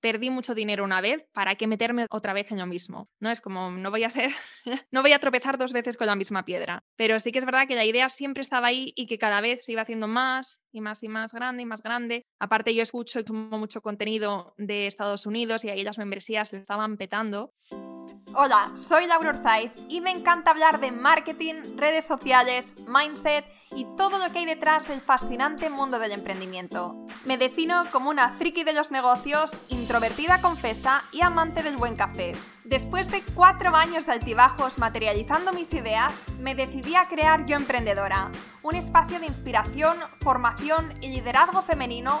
perdí mucho dinero una vez, ¿para qué meterme otra vez en lo mismo? No es como, no voy a ser, no voy a tropezar dos veces con la misma piedra. Pero sí que es verdad que la idea siempre estaba ahí y que cada vez se iba haciendo más y más y más grande y más grande. Aparte yo escucho y tomo mucho contenido de Estados Unidos y ahí las membresías se estaban petando. Hola, soy Laura Orzaiz y me encanta hablar de marketing, redes sociales, mindset y todo lo que hay detrás del fascinante mundo del emprendimiento. Me defino como una friki de los negocios, introvertida confesa y amante del buen café. Después de cuatro años de altibajos materializando mis ideas, me decidí a crear Yo Emprendedora, un espacio de inspiración, formación y liderazgo femenino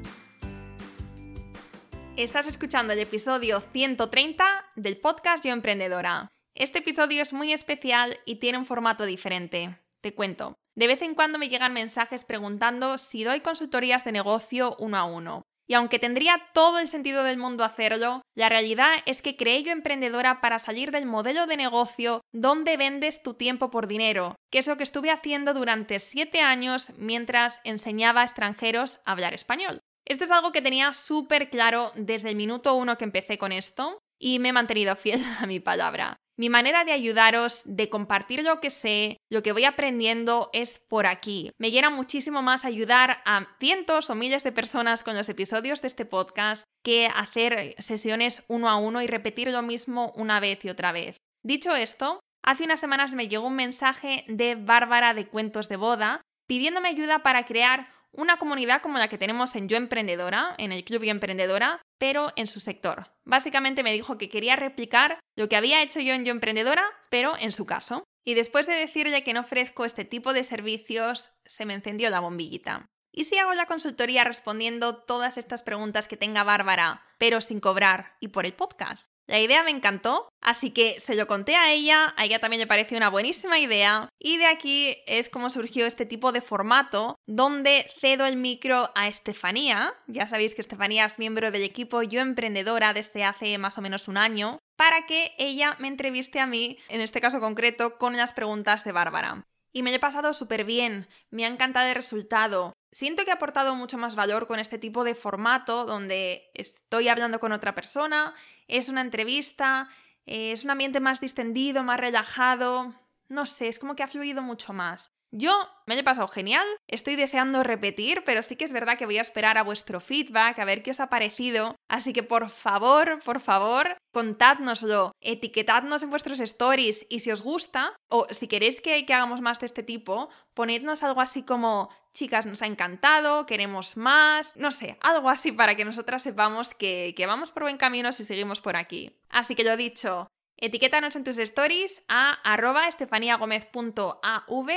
Estás escuchando el episodio 130 del podcast Yo Emprendedora. Este episodio es muy especial y tiene un formato diferente. Te cuento. De vez en cuando me llegan mensajes preguntando si doy consultorías de negocio uno a uno. Y aunque tendría todo el sentido del mundo hacerlo, la realidad es que creé yo emprendedora para salir del modelo de negocio donde vendes tu tiempo por dinero, que es lo que estuve haciendo durante 7 años mientras enseñaba a extranjeros a hablar español. Esto es algo que tenía súper claro desde el minuto uno que empecé con esto y me he mantenido fiel a mi palabra. Mi manera de ayudaros, de compartir lo que sé, lo que voy aprendiendo es por aquí. Me llena muchísimo más ayudar a cientos o miles de personas con los episodios de este podcast que hacer sesiones uno a uno y repetir lo mismo una vez y otra vez. Dicho esto, hace unas semanas me llegó un mensaje de Bárbara de Cuentos de Boda pidiéndome ayuda para crear una comunidad como la que tenemos en Yo Emprendedora, en el Club Yo Emprendedora, pero en su sector. Básicamente me dijo que quería replicar lo que había hecho yo en Yo Emprendedora, pero en su caso. Y después de decirle que no ofrezco este tipo de servicios, se me encendió la bombillita. ¿Y si hago la consultoría respondiendo todas estas preguntas que tenga Bárbara, pero sin cobrar y por el podcast? La idea me encantó, así que se lo conté a ella, a ella también le pareció una buenísima idea y de aquí es como surgió este tipo de formato donde cedo el micro a Estefanía, ya sabéis que Estefanía es miembro del equipo Yo Emprendedora desde hace más o menos un año, para que ella me entreviste a mí, en este caso concreto, con las preguntas de Bárbara. Y me lo he pasado súper bien, me ha encantado el resultado. Siento que he aportado mucho más valor con este tipo de formato donde estoy hablando con otra persona es una entrevista, eh, es un ambiente más distendido, más relajado, no sé, es como que ha fluido mucho más. Yo me he pasado genial, estoy deseando repetir, pero sí que es verdad que voy a esperar a vuestro feedback, a ver qué os ha parecido. Así que por favor, por favor, contádnoslo, etiquetadnos en vuestros stories y si os gusta, o si queréis que, hagamos más de este tipo, ponednos algo así como, chicas, nos ha encantado, queremos más, no sé, algo así para que nosotras sepamos que, que vamos por buen camino si seguimos por aquí. Así que lo dicho, etiquétanos en tus stories a arroba estefaniagomez.av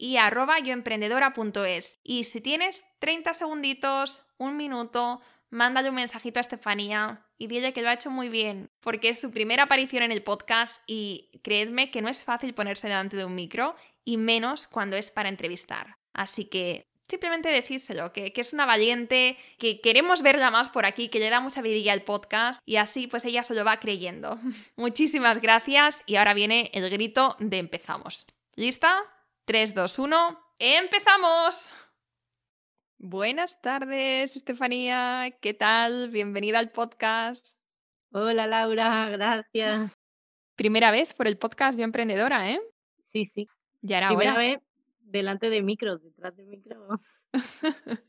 y arroba yoemprendedora.es. Y si tienes 30 segunditos, un minuto, mándale un mensajito a Estefanía y dile que lo ha hecho muy bien, porque es su primera aparición en el podcast y creedme que no es fácil ponerse delante de un micro y menos cuando es para entrevistar. Así que simplemente decírselo, que, es una valiente, que queremos verla más por aquí, que le da mucha vidilla al podcast y así pues ella se lo va creyendo. Muchísimas gracias y ahora viene el grito de empezamos. ¿Lista? 3, 2, 1, ¡empezamos! Buenas tardes, Estefanía. ¿Qué tal? Bienvenida al podcast. Hola, Laura. Gracias. Primera vez por el podcast Yo Emprendedora, ¿eh? Sí, sí. Ya era Primera vez delante de micros, detrás de micro.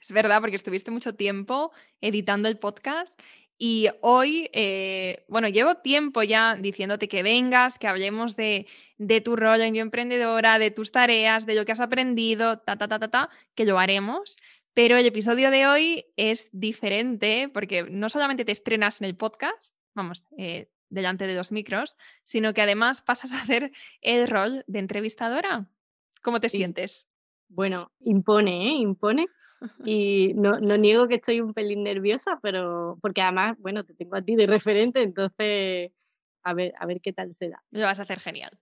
es verdad, porque estuviste mucho tiempo editando el podcast y hoy, eh, bueno, llevo tiempo ya diciéndote que vengas, que hablemos de, de tu rol en Yo Emprendedora, de tus tareas, de lo que has aprendido, ta, ta, ta, ta, ta, que lo haremos. Pero el episodio de hoy es diferente porque no solamente te estrenas en el podcast, vamos, eh, delante de los micros, sino que además pasas a hacer el rol de entrevistadora. ¿Cómo te sientes? Bueno, impone, ¿eh? Impone. Y no, no, niego que estoy un pelín nerviosa, pero porque además, bueno, te tengo a ti de referente, entonces a ver, a ver qué tal se da. Lo vas a hacer genial.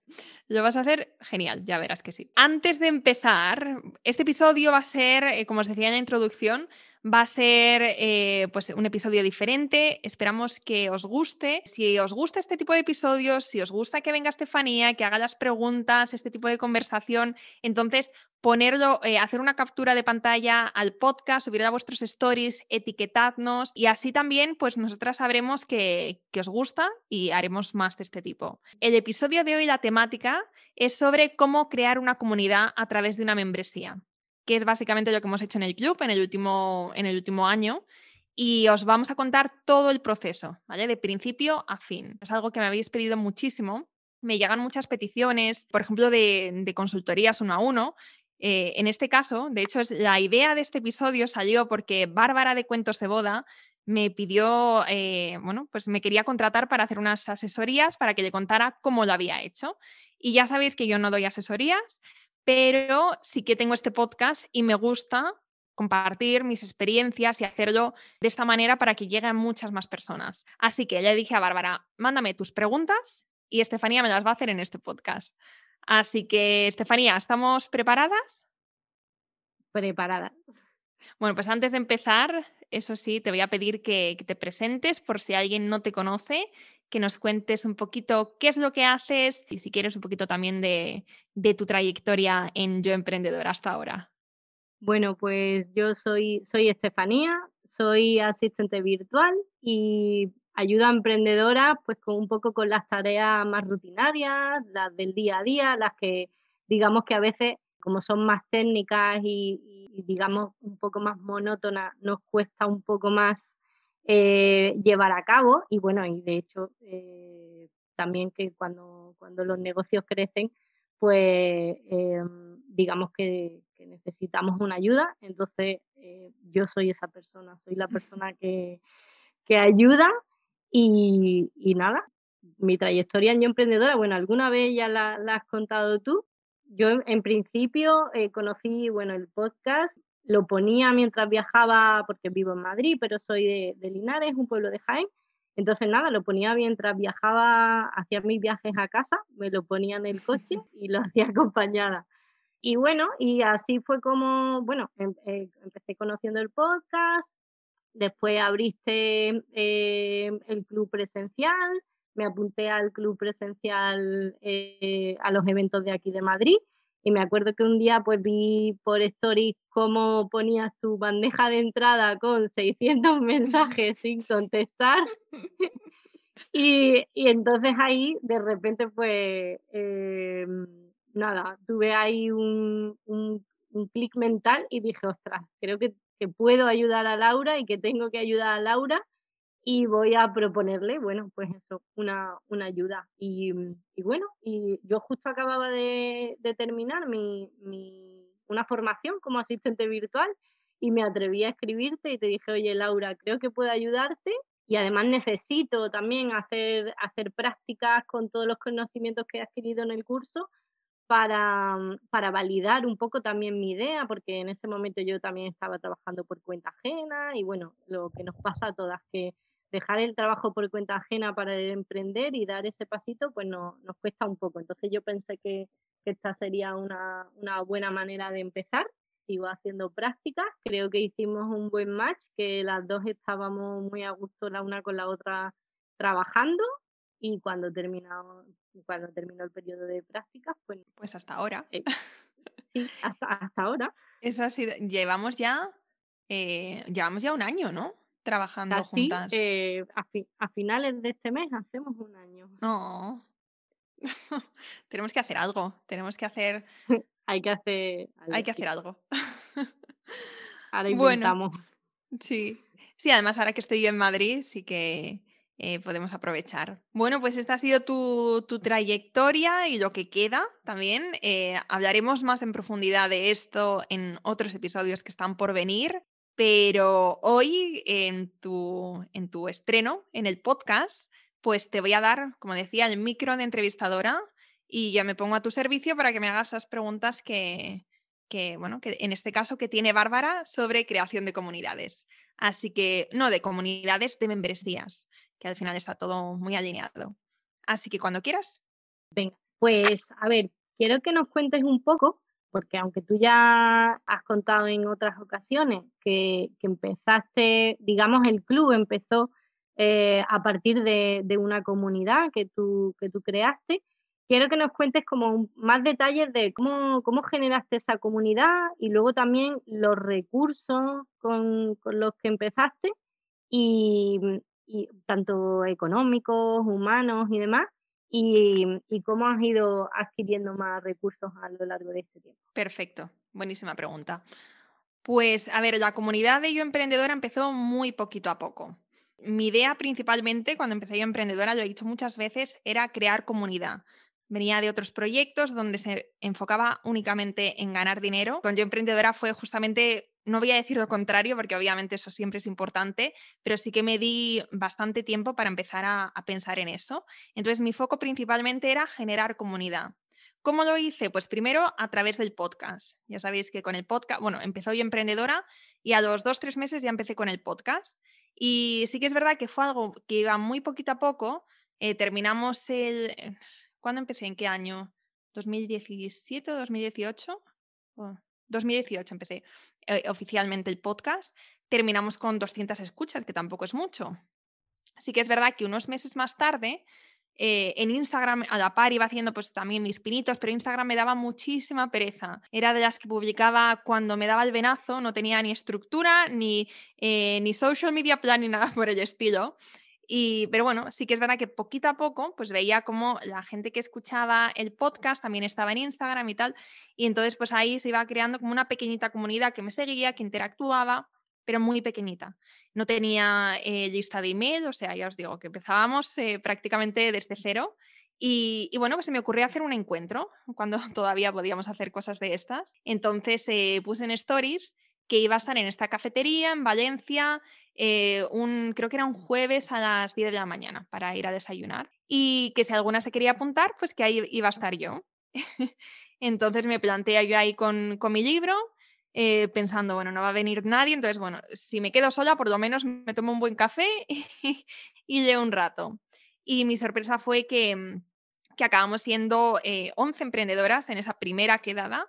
Lo vas a hacer genial, ya verás que sí. Antes de empezar, este episodio va a ser, eh, como os decía en la introducción, Va a ser eh, pues un episodio diferente. Esperamos que os guste. Si os gusta este tipo de episodios, si os gusta que venga Estefanía, que haga las preguntas, este tipo de conversación, entonces ponerlo, eh, hacer una captura de pantalla al podcast, subir a vuestros stories, etiquetadnos y así también pues nosotras sabremos que, que os gusta y haremos más de este tipo. El episodio de hoy, la temática es sobre cómo crear una comunidad a través de una membresía que es básicamente lo que hemos hecho en el club en el último, en el último año. Y os vamos a contar todo el proceso, ¿vale? De principio a fin. Es algo que me habéis pedido muchísimo. Me llegan muchas peticiones, por ejemplo, de, consultorías uno a uno. Eh, en este caso, de hecho, es, la idea de este episodio salió porque Bárbara de Cuentos de Boda me pidió, eh, bueno, pues me quería contratar para hacer unas asesorías para que le contara cómo lo había hecho. Y ya sabéis que yo no doy asesorías, pero sí que tengo este podcast y me gusta compartir mis experiencias y hacerlo de esta manera para que lleguen muchas más personas. Así que le dije a Bárbara, mándame tus preguntas y Estefanía me las va a hacer en este podcast. Así que, Estefanía, ¿estamos preparadas? Preparada. Bueno, pues antes de empezar, eso sí, te voy a pedir que, que te presentes por si alguien no te conoce que nos cuentes un poquito qué es lo que haces y si quieres un poquito también de, tu trayectoria en Yo Emprendedora hasta ahora. Bueno, pues yo soy, soy Estefanía, soy asistente virtual y ayuda a emprendedoras pues con un poco con las tareas más rutinarias, las del día a día, las que digamos que a veces como son más técnicas y, y digamos un poco más monótonas, nos cuesta un poco más eh, llevar a cabo y bueno, y de hecho eh, también que cuando, cuando los negocios crecen, pues em, digamos que, necesitamos una ayuda, entonces eh, yo soy esa persona, soy la persona que, que ayuda y, y, nada, mi trayectoria en Yo Emprendedora, bueno, alguna vez ya la, la has contado tú, yo en principio conocí, bueno, el podcast lo ponía mientras viajaba, porque vivo en Madrid, pero soy de, Linares, un pueblo de Jaén. Entonces, nada, lo ponía mientras viajaba, hacía mis viajes a casa, me lo ponía en el coche y lo hacía acompañada. Y bueno, y así fue como, bueno, em, eh, empecé conociendo el podcast, después abriste eh, el club presencial, me apunté al club presencial eh, a los eventos de aquí de Madrid y me acuerdo que un día pues vi por stories cómo ponías tu bandeja de entrada con 600 mensajes sin contestar. y, entonces ahí de repente pues em, nada, tuve ahí un, un, un clic mental y dije, ostras, creo que, que puedo ayudar a Laura y que tengo que ayudar a Laura y voy a proponerle, bueno, pues eso, una, una ayuda. Y, y, bueno, y yo justo acababa de, terminar mi, mi, una formación como asistente virtual y me atreví a escribirte y te dije, oye Laura, creo que puedo ayudarte y además necesito también hacer, hacer prácticas con todos los conocimientos que he adquirido en el curso para, para, validar un poco también mi idea, porque en ese momento yo también estaba trabajando por cuenta ajena y bueno, lo que nos pasa a todas, que dejar el trabajo por cuenta ajena para emprender y dar ese pasito, pues no, nos cuesta un poco. Entonces yo pensé que, esta sería una, buena manera de empezar. Sigo haciendo prácticas, creo que hicimos un buen match, que las dos estábamos muy a gusto la una con la otra trabajando y cuando terminó, cuando terminó el periodo de prácticas, pues... Pues hasta ahora. Eh, sí, hasta, hasta ahora. Eso ha sido, llevamos ya, eh, llevamos ya un año, ¿no? Trabajando juntas. Eh, a, finales de este mes hacemos un año. No. tenemos que hacer algo. Tenemos que hacer. Hay que hacer. Algo, Hay que hacer algo. ahora intentamos. sí. Sí, además ahora que estoy yo en Madrid, sí que eh, podemos aprovechar. Bueno, pues esta ha sido tu, trayectoria y lo que queda también. Eh, hablaremos más en profundidad de esto en otros episodios que están por venir. Pero hoy en tu, en tu estreno, en el podcast, pues te voy a dar, como decía, el micro de entrevistadora y ya me pongo a tu servicio para que me hagas las preguntas que, que, bueno, que en este caso que tiene Bárbara sobre creación de comunidades. Así que, no de comunidades, de membresías, que al final está todo muy alineado. Así que cuando quieras. Venga, pues a ver, quiero que nos cuentes un poco, porque aunque tú ya has contado en otras ocasiones que, empezaste, digamos, el club empezó eh, a partir de, una comunidad que tú, que tú creaste, quiero que nos cuentes como más detalles de cómo, cómo generaste esa comunidad y luego también los recursos con, los que empezaste y, tanto económicos, humanos y demás, y, cómo has ido adquiriendo más recursos a lo largo de este tiempo. Perfecto, buenísima pregunta. Pues a ver, la comunidad de Yo Emprendedora empezó muy poquito a poco. Mi idea principalmente cuando empecé Yo Emprendedora, lo he dicho muchas veces, era crear comunidad venía de otros proyectos donde se enfocaba únicamente en ganar dinero. Con Yo Emprendedora fue justamente, no voy a decir lo contrario, porque obviamente eso siempre es importante, pero sí que me di bastante tiempo para empezar a, pensar en eso. Entonces mi foco principalmente era generar comunidad. ¿Cómo lo hice? Pues primero a través del podcast. Ya sabéis que con el podcast, bueno, empezó yo emprendedora y a los dos, tres meses ya empecé con el podcast. Y sí que es verdad que fue algo que iba muy poquito a poco. Eh, terminamos el, ¿Cuándo empecé? ¿En qué año? ¿2017 o 2018? 2018 empecé eh, oficialmente el podcast. Terminamos con 200 escuchas, que tampoco es mucho. Así que es verdad que unos meses más tarde eh, en Instagram a la par iba haciendo pues también mis pinitos, pero Instagram me daba muchísima pereza. Era de las que publicaba cuando me daba el venazo, no tenía ni estructura, ni, eh, ni social media plan, ni nada por el estilo pero bueno, sí que es verdad que poquito a poco pues veía como la gente que escuchaba el podcast también estaba en Instagram y tal. Y entonces pues ahí se iba creando como una pequeñita comunidad que me seguía, que interactuaba, pero muy pequeñita. No tenía eh, lista de email, o sea, ya os digo que empezábamos eh, prácticamente desde cero. Y, bueno, pues se me ocurrió hacer un encuentro cuando todavía podíamos hacer cosas de estas. Entonces eh, puse en stories que iba a estar en esta cafetería en Valencia, eh, un, creo que era un jueves a las 10 de la mañana para ir a desayunar. Y que si alguna se quería apuntar, pues que ahí iba a estar yo. entonces me planteé yo ahí con, con mi libro, eh, pensando, bueno, no va a venir nadie, entonces, bueno, si me quedo sola, por lo menos me tomo un buen café y, y leo un rato. Y mi sorpresa fue que, que acabamos siendo 11 eh, emprendedoras en esa primera quedada.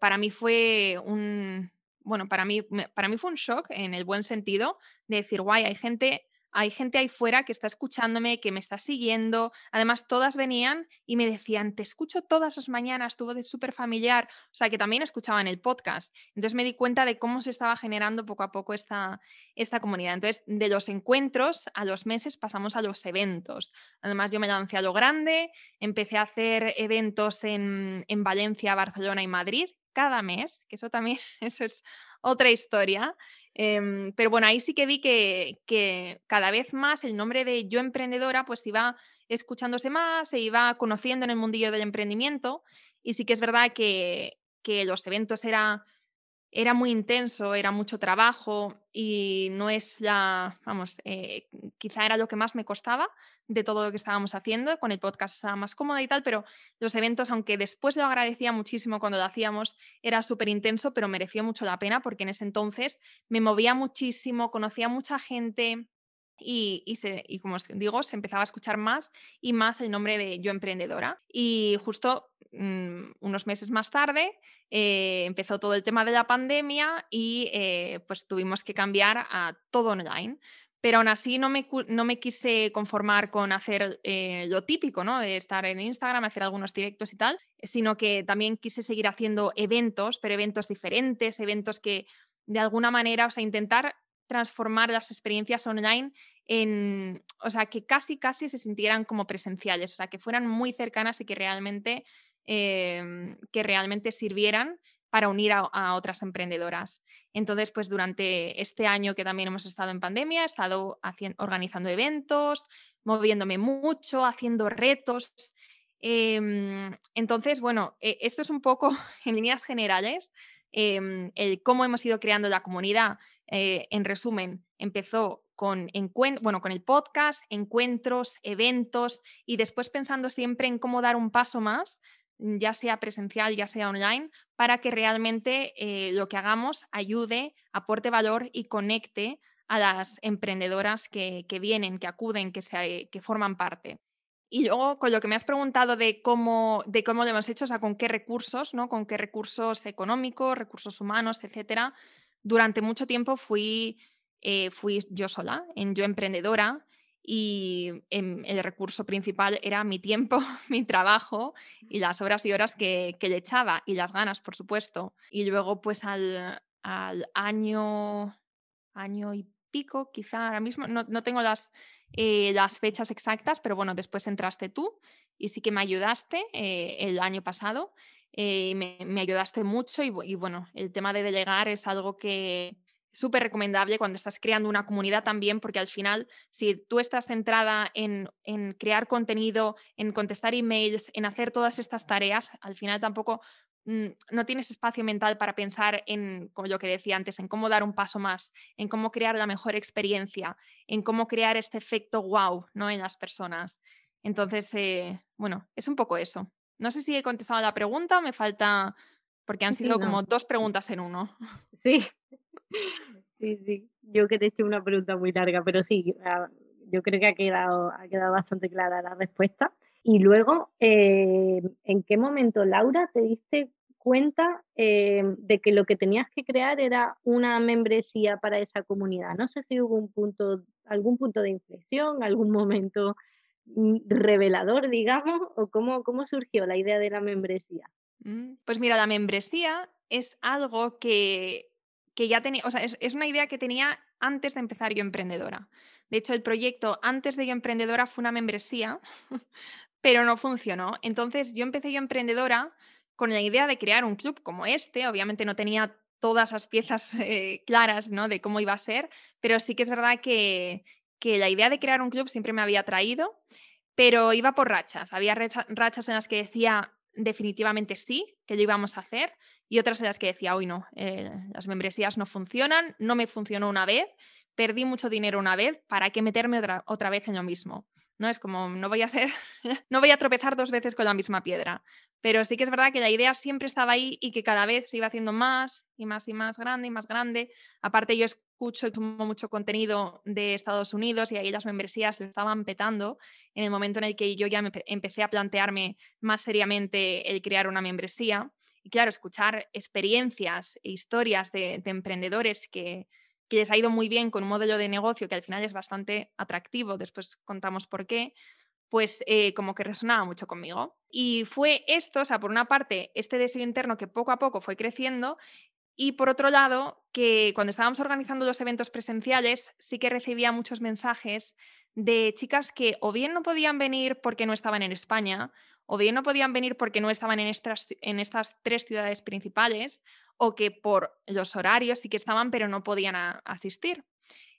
para mí fue un, bueno, para mí, para mí fue un shock en el buen sentido de decir, guay, hay gente, hay gente ahí fuera que está escuchándome, que me está siguiendo. Además, todas venían y me decían, te escucho todas las mañanas, tu es súper familiar. O sea, que también escuchaban el podcast. Entonces me di cuenta de cómo se estaba generando poco a poco esta, esta comunidad. Entonces, de los encuentros a los meses pasamos a los eventos. Además, yo me lancé a lo grande, empecé a hacer eventos en, en Valencia, Barcelona y Madrid cada mes, que eso también, eso es otra historia. Em, pero bueno, ahí sí que vi que, cada vez más el nombre de Yo Emprendedora pues iba escuchándose más, se iba conociendo en el mundillo del emprendimiento y sí que es verdad que, que los eventos era era muy intenso, era mucho trabajo y no es la, vamos, eh, quizá era lo que más me costaba de todo lo que estábamos haciendo. Con el podcast estaba más cómoda y tal, pero los eventos, aunque después lo agradecía muchísimo cuando lo hacíamos, era súper intenso, pero mereció mucho la pena porque en ese entonces me movía muchísimo, conocía mucha gente, y, como os digo, se empezaba a escuchar más y más el nombre de Yo Emprendedora. Y justo mm, unos meses más tarde eh, empezó todo el tema de la pandemia y eh, pues tuvimos que cambiar a todo online. Pero aún así no me, no me quise conformar con hacer eh, lo típico, ¿no? De estar en Instagram, hacer algunos directos y tal, sino que también quise seguir haciendo eventos, pero eventos diferentes, eventos que de alguna manera, o sea, intentar transformar las experiencias online en, o sea, que casi, casi se sintieran como presenciales, o sea, que fueran muy cercanas y que realmente, em, que realmente sirvieran para unir a, otras emprendedoras. Entonces, pues durante este año que también hemos estado en pandemia, he estado haciendo, organizando eventos, moviéndome mucho, haciendo retos. Em, entonces, bueno, e, esto es un poco en líneas generales em, el cómo hemos ido creando la comunidad. Eh, en resumen, empezó con, bueno, con el podcast, encuentros, eventos y después pensando siempre en cómo dar un paso más, ya sea presencial, ya sea online, para que realmente eh, lo que hagamos ayude, aporte valor y conecte a las emprendedoras que, vienen, que acuden, que, se, que forman parte. Y luego, con lo que me has preguntado de cómo, de cómo lo hemos hecho, o sea, con qué recursos, ¿no? Con qué recursos económicos, recursos humanos, etcétera. Durante mucho tiempo fui, eh, fui yo sola, en Yo Emprendedora, y el recurso principal era mi tiempo, mi trabajo y las horas y horas que, le echaba y las ganas, por supuesto. Y luego, pues al, al año, año y pico, quizá ahora mismo, no, no tengo las, eh, las fechas exactas, pero bueno, después entraste tú y sí que me ayudaste eh, el año pasado. Eh, me, ayudaste mucho y, bueno, el tema de delegar es algo que súper recomendable cuando estás creando una comunidad también, porque al final, si tú estás centrada en, en crear contenido, en contestar emails, en hacer todas estas tareas, al final tampoco Mm, no tienes espacio mental para pensar en, como lo que decía antes, en cómo dar un paso más, en cómo crear la mejor experiencia, en cómo crear este efecto wow ¿no? en las personas. Entonces, eh, bueno, es un poco eso. No sé si he contestado la pregunta, me falta, porque han sido como dos preguntas en uno. Sí, sí, sí. Yo que te he hecho una pregunta muy larga, pero sí, ah, yo creo que ha quedado, ha quedado bastante clara la respuesta. Y luego, eh, ¿en qué momento, Laura, te diste cuenta eh, de que lo que tenías que crear era una membresía para esa comunidad? No sé si hubo un punto, algún punto de inflexión, algún momento revelador, digamos, o cómo, cómo surgió la idea de la membresía. Mm, pues mira, la membresía es algo que, que ya tenía, o sea, es, es, una idea que tenía antes de empezar yo emprendedora. De hecho, el proyecto antes de yo emprendedora fue una membresía pero no funcionó. Entonces yo empecé yo emprendedora con la idea de crear un club como este. Obviamente no tenía todas las piezas eh, claras ¿no? de cómo iba a ser, pero sí que es verdad que, que la idea de crear un club siempre me había traído, pero iba por rachas. Había rachas en las que decía definitivamente sí, que lo íbamos a hacer, y otras en las que decía, hoy no, eh, las membresías no funcionan, no me funcionó una vez, perdí mucho dinero una vez, ¿para qué meterme otra, otra vez en lo mismo? ¿No? Es como, no voy a ser, no voy a tropezar dos veces con la misma piedra. Pero sí que es verdad que la idea siempre estaba ahí y que cada vez se iba haciendo más y más y más grande y más grande. Aparte yo escucho y tomo mucho contenido de Estados Unidos y ahí las membresías se estaban petando en el momento en el que yo ya me empecé a plantearme más seriamente el crear una membresía. Y claro, escuchar experiencias e historias de emprendedores que, que les ha ido muy bien con un modelo de negocio que al final es bastante atractivo, después contamos por qué, pues eh, como que resonaba mucho conmigo. Y fue esto, o sea, por una parte, este deseo interno que poco a poco fue creciendo y por otro lado, que cuando estábamos organizando los eventos presenciales, sí que recibía muchos mensajes de chicas que o bien no podían venir porque no estaban en España, o bien no podían venir porque no estaban en estas, en estas tres ciudades principales, o que por los horarios sí que estaban, pero no podían asistir.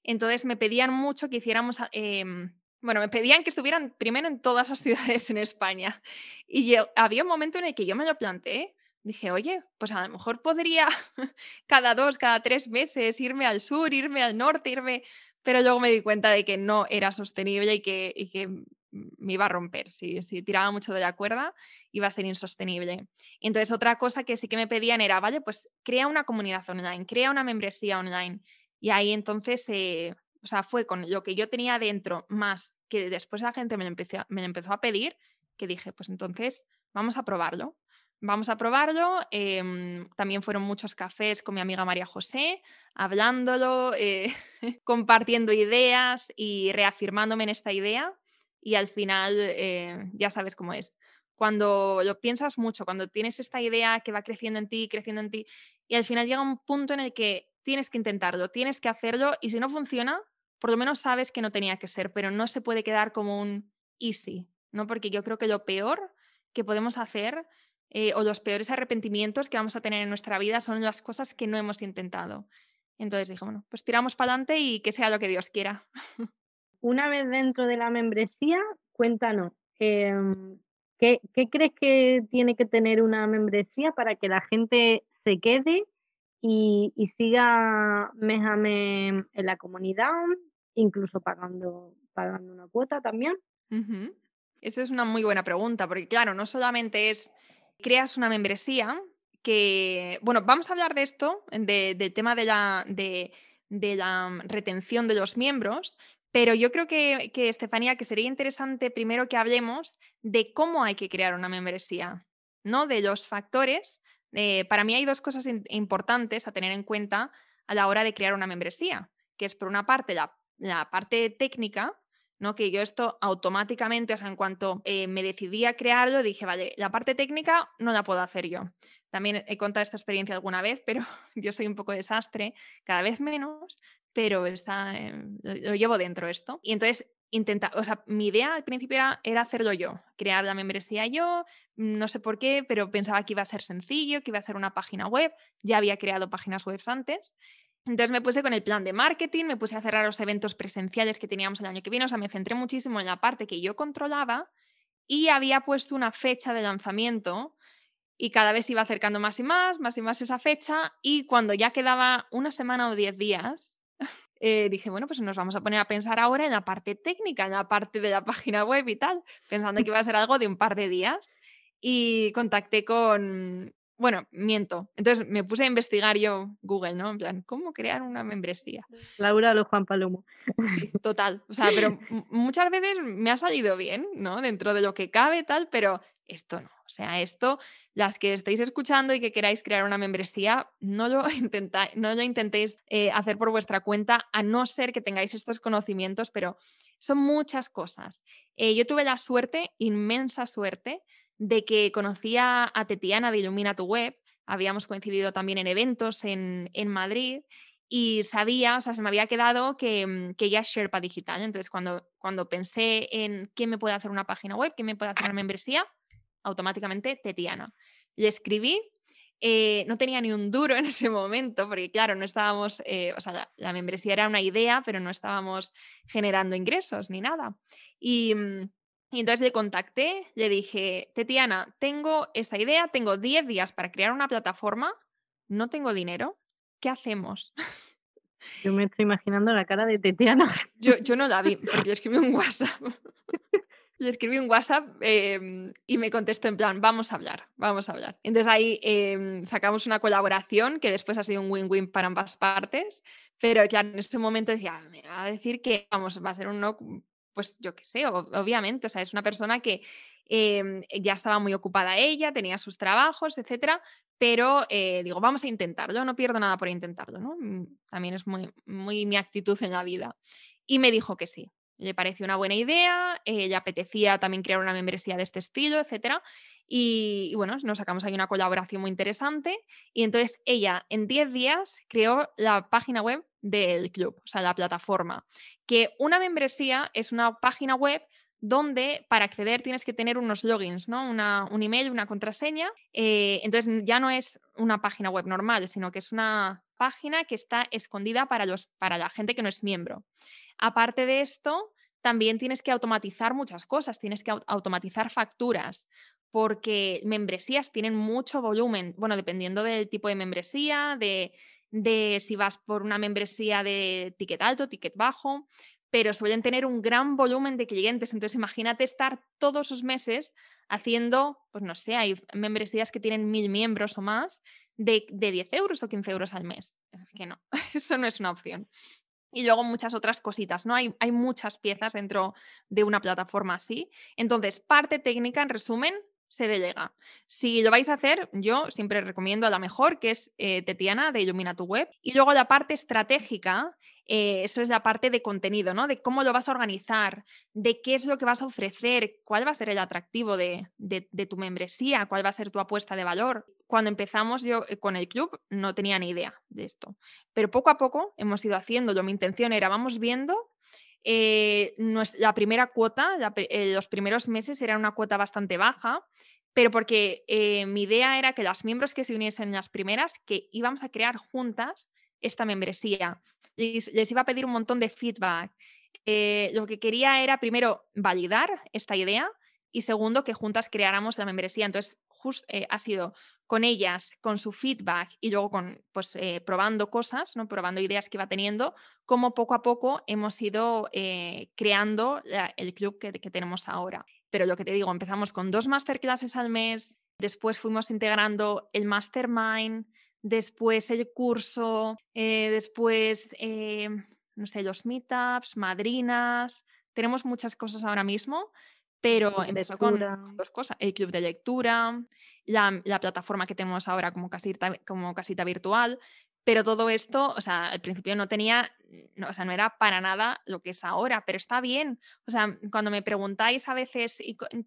Entonces me pedían mucho que hiciéramos, em, bueno, me pedían que estuvieran primero en todas las ciudades en España. Y había un momento en el que yo me lo planteé. Dije, oye, pues a lo mejor podría cada dos, cada tres meses irme al sur, irme al norte, irme... Pero luego me di cuenta de que no era sostenible y que, y que me iba a romper. Si, si, tiraba mucho de la cuerda, iba a ser insostenible. Entonces, otra cosa que sí que me pedían era, vale, pues crea una comunidad online, crea una membresía online. Y ahí entonces, eh, o sea, fue con lo que yo tenía dentro, más que después la gente me empezó, me empezó a pedir, que dije, pues entonces vamos a probarlo. Vamos a probarlo. Em, también fueron muchos cafés con mi amiga María José, hablándolo, eh, compartiendo ideas y reafirmándome en esta idea y al final eh, ya sabes cómo es. Cuando lo piensas mucho, cuando tienes esta idea que va creciendo en ti, creciendo en ti, y al final llega un punto en el que tienes que intentarlo, tienes que hacerlo, y si no funciona, por lo menos sabes que no tenía que ser, pero no se puede quedar como un easy, ¿no? Porque yo creo que lo peor que podemos hacer eh, o los peores arrepentimientos que vamos a tener en nuestra vida son las cosas que no hemos intentado. Entonces dije, bueno, pues tiramos para adelante y que sea lo que Dios quiera. una vez dentro de la membresía, cuéntanos, em, ¿qué, crees que tiene que tener una membresía para que la gente se quede y, siga mes a mes en la comunidad, incluso pagando, pagando una cuota también? Esta es una muy buena pregunta, porque claro, no solamente es creas una membresía, que, bueno, vamos a hablar de esto, del tema de la, de la retención de los miembros, Pero yo creo que, que, Estefanía, que sería interesante primero que hablemos de cómo hay que crear una membresía, ¿no? De los factores. Eh, para mí hay dos cosas importantes a tener en cuenta a la hora de crear una membresía, que es por una parte la, parte técnica, ¿no? Que yo esto automáticamente, o sea, en cuanto eh, me decidí a crearlo, dije, vale, la parte técnica no la puedo hacer yo. También he contado esta experiencia alguna vez, pero yo soy un poco desastre, cada vez menos, pero está, lo llevo dentro esto. Y entonces intenta, o sea, mi idea al principio era, era, hacerlo yo, crear la membresía yo, no sé por qué, pero pensaba que iba a ser sencillo, que iba a ser una página web, ya había creado páginas web antes entonces me puse con el plan de marketing, me puse a cerrar los eventos presenciales que teníamos el año que viene, o sea, me centré muchísimo en la parte que yo controlaba y había puesto una fecha de lanzamiento y cada vez iba acercando más y más, más y más esa fecha y cuando ya quedaba una semana o diez días, eh, dije, bueno, pues nos vamos a poner a pensar ahora en la parte técnica, en la parte de la página web y tal, pensando que iba a ser algo de un par de días y contacté con, bueno, miento. Entonces me puse a investigar yo Google, ¿no? En plan, ¿cómo crear una membresía? Laura o Juan Palomo. Sí, total. O sea, pero muchas veces me ha salido bien, ¿no? Dentro de lo que cabe, tal, pero esto no. O sea, esto, las que estáis escuchando y que queráis crear una membresía, no lo, intentáis, no lo intentéis eh, hacer por vuestra cuenta, a no ser que tengáis estos conocimientos, pero son muchas cosas. Eh, yo tuve la suerte, inmensa suerte, de que conocía a Tetiana de Ilumina tu Web, habíamos coincidido también en eventos en, Madrid y sabía, o sea, se me había quedado que, mm, que ella es Sherpa digital. Entonces, cuando, cuando pensé en quién me puede hacer una página web, quién me puede hacer una membresía, automáticamente Tetiana. Le escribí, eh, no tenía ni un duro en ese momento, porque claro, no estábamos, eh, o sea, la, membresía era una idea, pero no estábamos generando ingresos ni nada. Y, mm, y entonces le contacté, le dije, Tetiana, tengo esta idea, tengo 10 días para crear una plataforma, no tengo dinero, ¿qué hacemos? Yo me estoy imaginando la cara de Tetiana. Yo, yo no la vi, porque le escribí un WhatsApp. Le escribí un WhatsApp em, y me contestó en plan, vamos a hablar, vamos a hablar. Entonces ahí em, sacamos una colaboración que después ha sido un win-win para ambas partes, pero claro, en ese momento decía, me va a decir que vamos, va a ser un no pues yo qué sé, obviamente, o sea, es una persona que em, ya estaba muy ocupada ella, tenía sus trabajos, etcétera, pero eh, digo, vamos a intentarlo, no pierdo nada por intentarlo, ¿no? Mm, también es muy mi actitud en la vida. Y me dijo que sí, le pareció una buena idea, eh, le apetecía también crear una membresía de este estilo, etcétera. Y, y, bueno, nos sacamos ahí una colaboración muy interesante. Y entonces ella en 10 días creó la página web del club, o sea, la plataforma. Que una membresía es una página web donde para acceder tienes que tener unos logins, ¿no? Una, un email, una contraseña. Eh, entonces ya no es una página web normal, sino que es una página que está escondida para, los, para la gente que no es miembro. Aparte de esto, también tienes que automatizar muchas cosas, tienes que automatizar facturas, porque membresías tienen mucho volumen, bueno, dependiendo del tipo de membresía, de si vas por una membresía de ticket alto, ticket bajo, pero suelen tener un gran volumen de clientes. Entonces, imagínate estar todos los meses haciendo, pues no sé, hay membresías que tienen mil miembros o más de, de 10 euros o 15 euros al mes. Que no, eso no es una opción. Y luego muchas otras cositas, ¿no? Hay, hay muchas piezas dentro de una plataforma así. Entonces, parte técnica, en resumen, se delega. Si lo vais a hacer, yo siempre recomiendo la mejor, que es eh, Tetiana de Ilumina tu Web. Y luego la parte estratégica, eh, eso es la parte de contenido, ¿no? De cómo lo vas a organizar, de qué es lo que vas a ofrecer, cuál va a ser el atractivo de, tu membresía, cuál va a ser tu apuesta de valor. Cuando empezamos yo eh, con el club no tenía ni idea de esto, pero poco a poco hemos ido haciéndolo. Mi intención era, vamos viendo la primera cuota, los primeros meses era una cuota bastante baja, pero porque eh, mi idea era que los miembros que se uniesen en las primeras, que íbamos a crear juntas esta membresía. Les, les iba a pedir un montón de feedback. Eh, lo que quería era, primero, validar esta idea y segundo, que juntas creáramos la membresía. Entonces, just, eh, ha sido con ellas, con su feedback y luego con, pues, probando cosas, ¿no? probando ideas que iba teniendo, como poco a poco hemos ido creando el club que, que tenemos ahora. Pero lo que te digo, empezamos con dos masterclasses al mes, después fuimos integrando el mastermind, después el curso, eh, después, eh, no sé, los meetups, madrinas, tenemos muchas cosas ahora mismo, pero empezó con dos cosas, el club de lectura, la, la, plataforma que tenemos ahora como casita, como casita virtual, pero todo esto, o sea, al principio no tenía, no, o sea, no era para nada lo que es ahora, pero está bien. O sea, cuando me preguntáis a veces,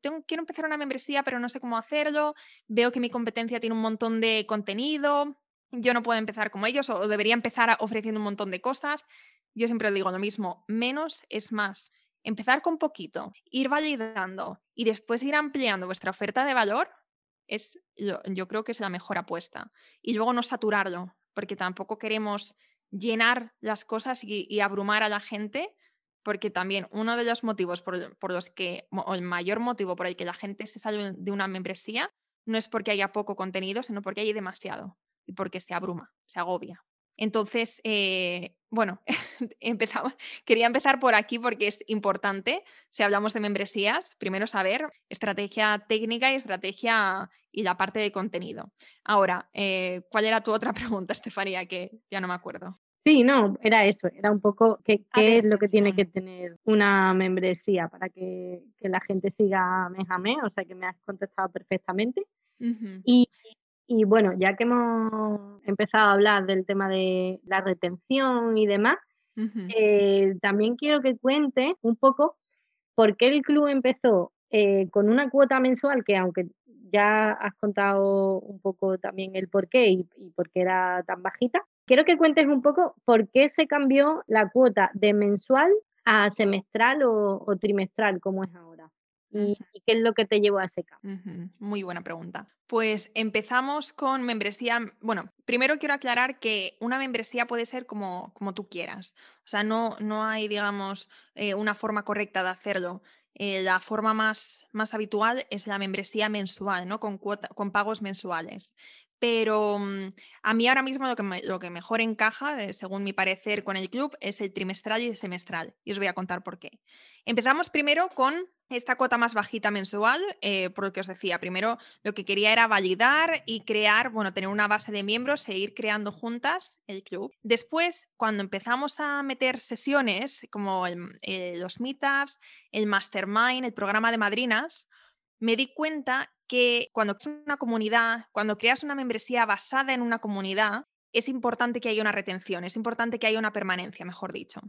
tengo, quiero empezar una membresía, pero no sé cómo hacerlo, veo que mi competencia tiene un montón de contenido, yo no puedo empezar como ellos o debería empezar ofreciendo un montón de cosas. Yo siempre digo lo mismo, menos es más. Empezar con poquito, ir validando y después ir ampliando vuestra oferta de valor es, yo creo que es la mejor apuesta. Y luego no saturarlo, porque tampoco queremos llenar las cosas y, abrumar a la gente, porque también uno de los motivos por, los que, o el mayor motivo por el que la gente se sale de una membresía, no es porque haya poco contenido, sino porque hay demasiado y porque se abruma, se agobia. Entonces, eh, bueno, empezamos, quería empezar por aquí porque es importante, si hablamos de membresías, primero saber estrategia técnica y estrategia y la parte de contenido. Ahora, eh, ¿cuál era tu otra pregunta, Estefanía? Que ya no me acuerdo. Sí, no, era eso, era un poco qué, es lo que tiene que tener una membresía para que, la gente siga mes a mes, o sea que me has contestado perfectamente. y, y bueno, ya que hemos empezado a hablar del tema de la retención y demás, eh, también quiero que cuente un poco por qué el club empezó eh, con una cuota mensual que aunque ya has contado un poco también el por qué y, por qué era tan bajita, quiero que cuentes un poco por qué se cambió la cuota de mensual a semestral o trimestral como es ahora. ¿Y, qué es lo que te llevó a ese? Muy buena pregunta. Pues empezamos con membresía. Bueno, primero quiero aclarar que una membresía puede ser como, como tú quieras. O sea, no, no hay, digamos, eh, una forma correcta de hacerlo. Eh, la forma más, más habitual es la membresía mensual, ¿no? Con, con pagos mensuales pero mm, a mí ahora mismo lo que, lo que mejor encaja, según mi parecer, con el club es el trimestral y el semestral. Y os voy a contar por qué. Empezamos primero con esta cuota más bajita mensual, eh, por lo que os decía, primero lo que quería era validar y crear, bueno, tener una base de miembros e ir creando juntas el club. Después, cuando empezamos a meter sesiones como eh, los meetups, el mastermind, el programa de madrinas, me di cuenta que cuando creas una comunidad, cuando creas una membresía basada en una comunidad, es importante que haya una retención, es importante que haya una permanencia, mejor dicho.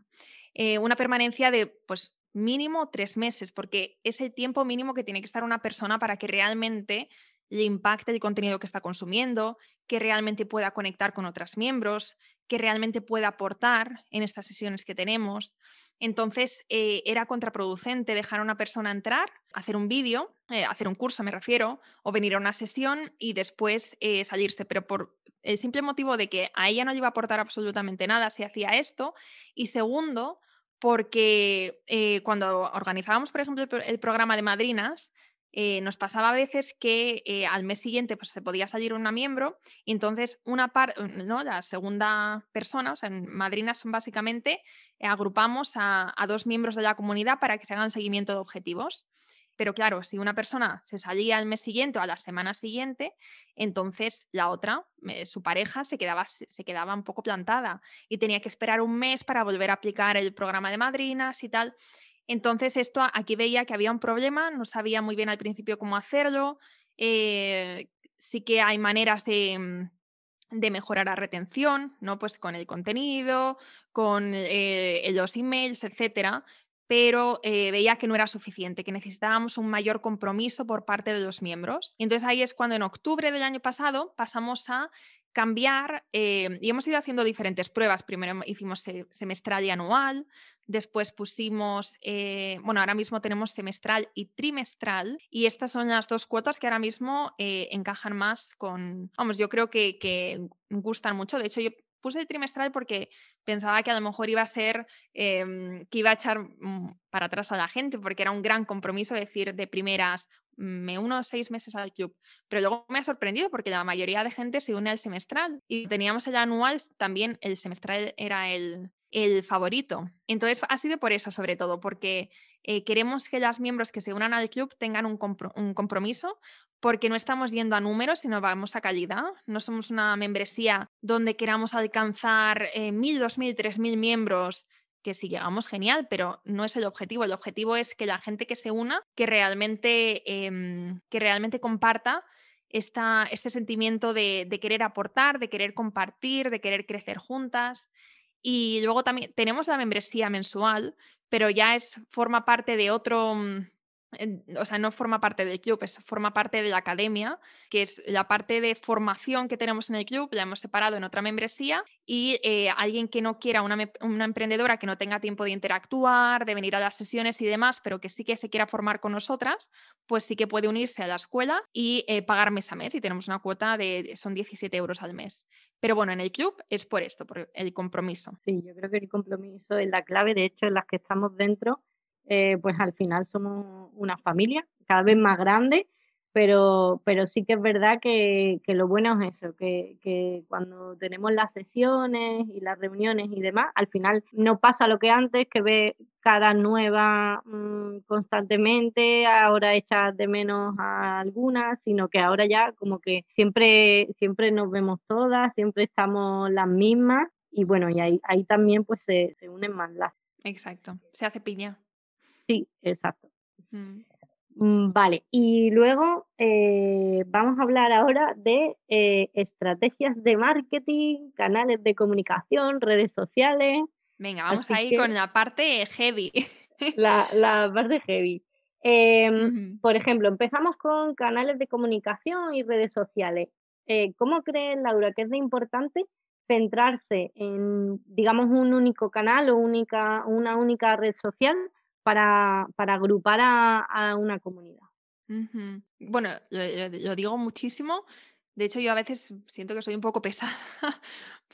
Eh, una permanencia de, pues, mínimo tres meses, porque es el tiempo mínimo que tiene que estar una persona para que realmente le impacte el contenido que está consumiendo, que realmente pueda conectar con otros miembros, que realmente pueda aportar en estas sesiones que tenemos. Entonces, eh, era contraproducente dejar a una persona entrar, hacer un vídeo, eh, hacer un curso me refiero, o venir a una sesión y después eh, salirse, pero por el simple motivo de que a ella no le iba a aportar absolutamente nada si hacía esto. Y segundo, porque cuando organizábamos, por ejemplo, el, programa de madrinas, eh, nos pasaba a veces que eh, al mes siguiente pues, se podía salir una miembro y entonces una parte, ¿no? la segunda persona, o sea, madrinas son básicamente, agrupamos a, a, dos miembros de la comunidad para que se hagan seguimiento de objetivos. Pero claro, si una persona se salía al mes siguiente o a la semana siguiente, entonces la otra, eh, su pareja, se quedaba, se quedaba un poco plantada y tenía que esperar un mes para volver a aplicar el programa de madrinas y tal. Entonces esto aquí veía que había un problema, no sabía muy bien al principio cómo hacerlo. Eh, sí que hay maneras de, mm, de, mejorar la retención, ¿no? Pues con el contenido, con eh, los emails, etcétera pero eh, veía que no era suficiente, que necesitábamos un mayor compromiso por parte de los miembros. Y entonces ahí es cuando en octubre del año pasado pasamos a cambiar y hemos ido haciendo diferentes pruebas. Primero hicimos semestral y anual, después pusimos, eh, bueno, ahora mismo tenemos semestral y trimestral y estas son las dos cuotas que ahora mismo encajan más con, vamos, yo creo que, que gustan mucho. De hecho, yo puse el trimestral porque pensaba que a lo mejor iba a ser, em, que iba a echar mm, para atrás a la gente, porque era un gran compromiso decir de primeras, me uno seis meses al club. Pero luego me ha sorprendido porque la mayoría de gente se une al semestral y teníamos el anual, también el semestral era el, el favorito. Entonces ha sido por eso, sobre todo, porque eh, queremos que los miembros que se unan al club tengan un, un, compromiso, porque no estamos yendo a números, sino vamos a calidad. No somos una membresía donde queramos alcanzar eh, mil, dos mil, tres mil miembros que si llegamos genial, pero no es el objetivo. El objetivo es que la gente que se una, que realmente, em, que realmente comparta esta, este sentimiento de, de, querer aportar, de querer compartir, de querer crecer juntas. Y luego también tenemos la membresía mensual, pero ya es, forma parte de otro, mm, o sea, no forma parte del club, es, forma parte de la academia, que es la parte de formación que tenemos en el club, la hemos separado en otra membresía y eh, alguien que no quiera, una, emprendedora que no tenga tiempo de interactuar, de venir a las sesiones y demás, pero que sí que se quiera formar con nosotras, pues sí que puede unirse a la escuela y eh, pagar mes a mes y tenemos una cuota de, son 17 euros al mes. Pero bueno, en el club es por esto, por el compromiso. Sí, yo creo que el compromiso es la clave, de hecho, en las que estamos dentro eh, pues al final somos una familia cada vez más grande, pero, pero sí que es verdad que, lo bueno es eso, que, cuando tenemos las sesiones y las reuniones y demás, al final no pasa lo que antes, que ve cara nueva mm, constantemente, ahora echas de menos a algunas, sino que ahora ya como que siempre, siempre nos vemos todas, siempre estamos las mismas y bueno, y ahí, ahí también pues se, se unen más las. Exacto, se hace piña. Sí, exacto. Mm, vale, y luego eh, vamos a hablar ahora de eh, estrategias de marketing, canales de comunicación, redes sociales. Venga, vamos ahí con la parte heavy. La, la parte heavy. Em, por ejemplo, empezamos con canales de comunicación y redes sociales. Eh, ¿Cómo crees, Laura, que es de importante centrarse en, digamos, un único canal o única, una única red social para, para agrupar a, una comunidad. Bueno, lo, digo muchísimo. De hecho, yo a veces siento que soy un poco pesada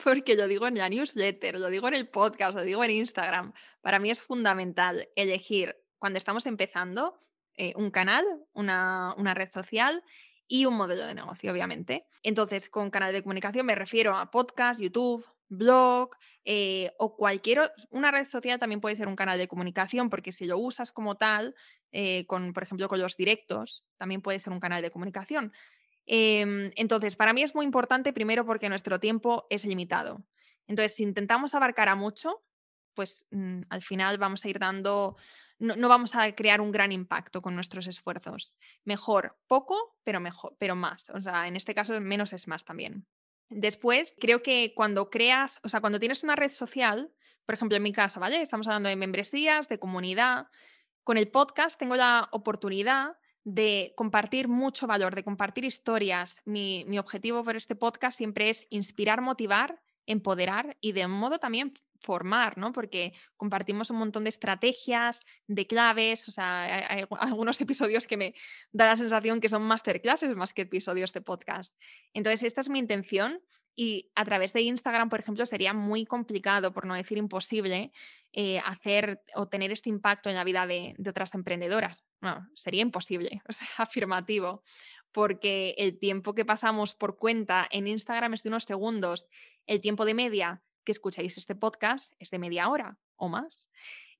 porque lo digo en la newsletter, lo digo en el podcast, lo digo en Instagram. Para mí es fundamental elegir cuando estamos empezando eh, un canal, una, una red social y un modelo de negocio, obviamente. Entonces, con canal de comunicación me refiero a podcast, YouTube, blog eh, o cualquier una red social también puede ser un canal de comunicación porque si lo usas como tal, eh, con, por ejemplo, con los directos, también puede ser un canal de comunicación. Em, entonces, para mí es muy importante primero porque nuestro tiempo es limitado. Entonces, si intentamos abarcar a mucho, pues mm, al final vamos a ir dando, no, no, vamos a crear un gran impacto con nuestros esfuerzos. Mejor poco, pero mejor, pero más. O sea, en este caso menos es más también. Después, creo que cuando creas, o sea, cuando tienes una red social, por ejemplo, en mi caso, ¿vale? Estamos hablando de membresías, de comunidad. Con el podcast tengo la oportunidad de compartir mucho valor, de compartir historias. Mi, mi objetivo por este podcast siempre es inspirar, motivar, empoderar y de un modo también formar, ¿no? Porque compartimos un montón de estrategias, de claves, o sea, hay, algunos episodios que me da la sensación que son masterclasses más que episodios de podcast. Entonces, esta es mi intención y a través de Instagram, por ejemplo, sería muy complicado, por no decir imposible, eh, hacer o tener este impacto en la vida de, otras emprendedoras. No, sería imposible, afirmativo porque el tiempo que pasamos por cuenta en Instagram es de unos segundos, el tiempo de media que escucháis este podcast es de media hora o más.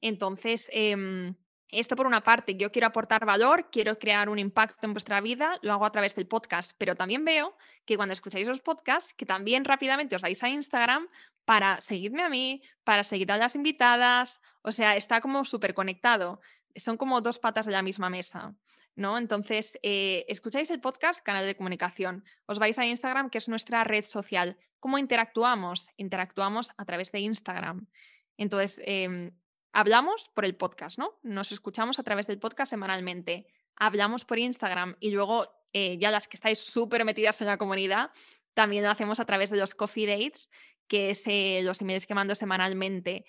Entonces, em, esto por una parte, yo quiero aportar valor, quiero crear un impacto en vuestra vida, lo hago a través del podcast, pero también veo que cuando escucháis los podcasts, que también rápidamente os vais a Instagram para seguirme a mí, para seguir a las invitadas, o sea, está como súper conectado, son como dos patas de la misma mesa. ¿no? Entonces, eh, escucháis el podcast, canal de comunicación, os vais a Instagram, que es nuestra red social. ¿Cómo interactuamos? Interactuamos a través de Instagram. Entonces, em, hablamos por el podcast, ¿no? Nos escuchamos a través del podcast semanalmente. Hablamos por Instagram y luego, eh, ya las que estáis súper metidas en la comunidad, también lo hacemos a través de los coffee dates, que es eh, los emails que mando semanalmente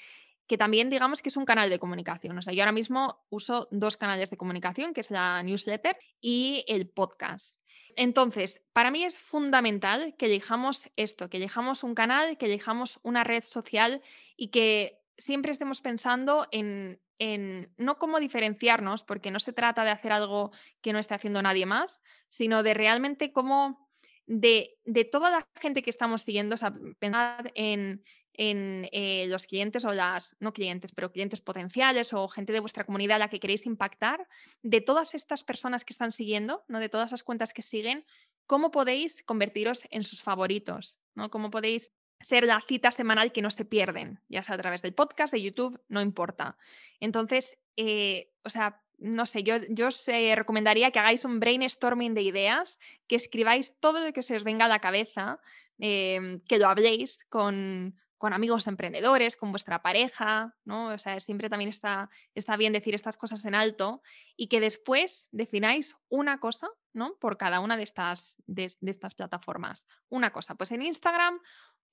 que también digamos que es un canal de comunicación. O sea, yo ahora mismo uso dos canales de comunicación, que es la newsletter y el podcast. Entonces, para mí es fundamental que elijamos esto, que elijamos un canal, que elijamos una red social y que siempre estemos pensando en, en no cómo diferenciarnos, porque no se trata de hacer algo que no esté haciendo nadie más, sino de realmente cómo de, de, toda la gente que estamos siguiendo, o sea, pensar en en eh, los clientes o las, no clientes, pero clientes potenciales o gente de vuestra comunidad a la que queréis impactar, de todas estas personas que están siguiendo, ¿no? de todas esas cuentas que siguen, cómo podéis convertiros en sus favoritos, ¿no? cómo podéis ser la cita semanal que no se pierden, ya sea a través del podcast, de YouTube, no importa. Entonces, eh, o sea, no sé, yo, yo os eh, recomendaría que hagáis un brainstorming de ideas, que escribáis todo lo que se os venga a la cabeza, em, que lo habléis con, con amigos emprendedores, con vuestra pareja, ¿no? O sea, siempre también está, está bien decir estas cosas en alto y que después defináis una cosa, ¿no? Por cada una de estas, de, estas plataformas. Una cosa, pues en Instagram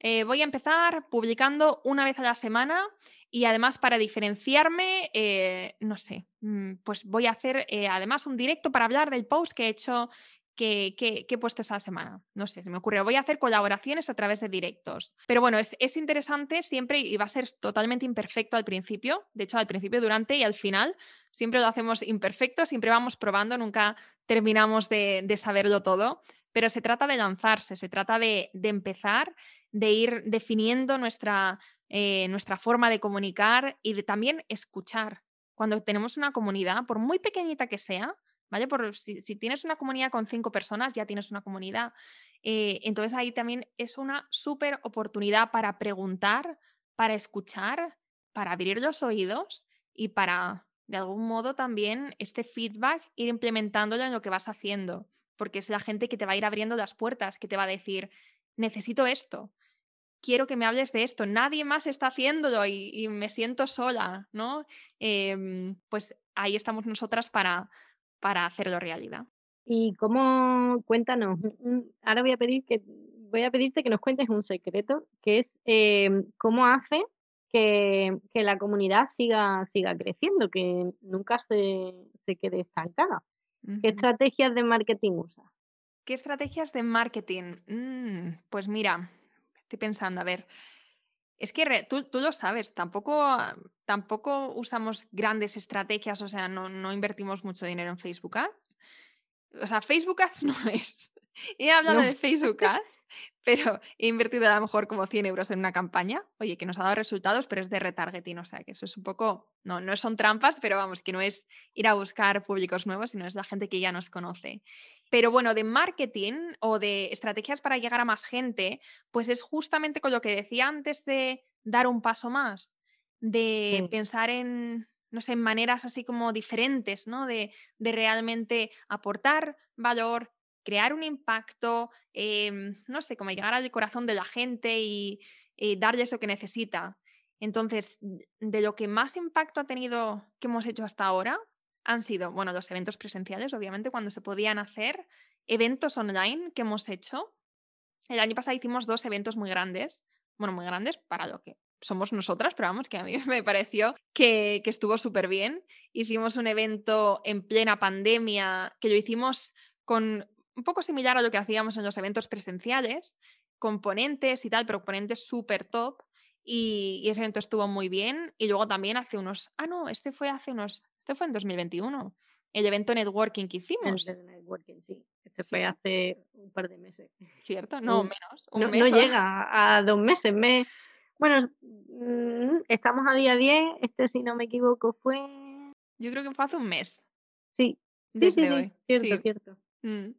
eh, voy a empezar publicando una vez a la semana y además para diferenciarme, eh, no sé, mm, pues voy a hacer eh, además un directo para hablar del post que he hecho que, he puesto esa semana. No sé, se me ocurrió. Voy a hacer colaboraciones a través de directos. Pero bueno, es, es, interesante siempre y va a ser totalmente imperfecto al principio. De hecho, al principio, durante y al final, siempre lo hacemos imperfecto, siempre vamos probando, nunca terminamos de, saberlo todo. Pero se trata de lanzarse, se trata de, de empezar, de ir definiendo nuestra, eh, nuestra forma de comunicar y de también escuchar. Cuando tenemos una comunidad, por muy pequeñita que sea, ¿vale? Por, si, tienes una comunidad con cinco personas, ya tienes una comunidad. Eh, entonces ahí también es una súper oportunidad para preguntar, para escuchar, para abrir los oídos y para, de algún modo, también este feedback ir implementándolo en lo que vas haciendo, porque es la gente que te va a ir abriendo las puertas, que te va a decir, necesito esto, quiero que me hables de esto, nadie más está haciéndolo y, me siento sola, ¿no? Em, pues ahí estamos nosotras para, para hacerlo realidad. Y cómo, cuéntanos, ahora voy a pedir que voy a pedirte que nos cuentes un secreto, que es em, cómo hace que, la comunidad siga, siga creciendo, que nunca se, quede estancada. ¿Qué estrategias de marketing usas? ¿Qué estrategias de marketing? Mm, pues mira, estoy pensando, a ver, es que tú, lo sabes, tampoco, tampoco usamos grandes estrategias, o sea, no, no, invertimos mucho dinero en Facebook Ads. O sea, Facebook Ads no es. He hablado de Facebook Ads, pero he invertido a lo mejor como 100 euros en una campaña, oye, que nos ha dado resultados, pero es de retargeting, o sea, que eso es un poco, no, no son trampas, pero vamos, que no es ir a buscar públicos nuevos, sino es la gente que ya nos conoce. Pero bueno, de marketing o de estrategias para llegar a más gente, pues es justamente con lo que decía antes de dar un paso más, de pensar en, no sé, en maneras así como diferentes, ¿no? De, realmente aportar valor, crear un impacto, em, no sé, como llegar al corazón de la gente y, y darle eso que necesita. Entonces, de lo que más impacto ha tenido que hemos hecho hasta ahora, han sido, bueno, los eventos presenciales, obviamente, cuando se podían hacer, eventos online que hemos hecho. El año pasado hicimos dos eventos muy grandes, bueno, muy grandes para lo que somos nosotras, pero vamos, que a mí me pareció que, que estuvo súper bien. Hicimos un evento en plena pandemia, que lo hicimos con un poco similar a lo que hacíamos en los eventos presenciales, componentes y tal, pero ponentes súper top. Y, y, ese evento estuvo muy bien. Y luego también hace unos, ah, no, este fue hace unos este fue en 2021, el evento networking que hicimos. El networking, sí. Este fue hace un par de meses. ¿Cierto? No, menos. no, llega a dos meses. Me... Bueno, mm, estamos a día 10. Este, si no me equivoco, fue. Yo creo que fue hace un mes. Sí. Desde hoy. Cierto, cierto. Mm.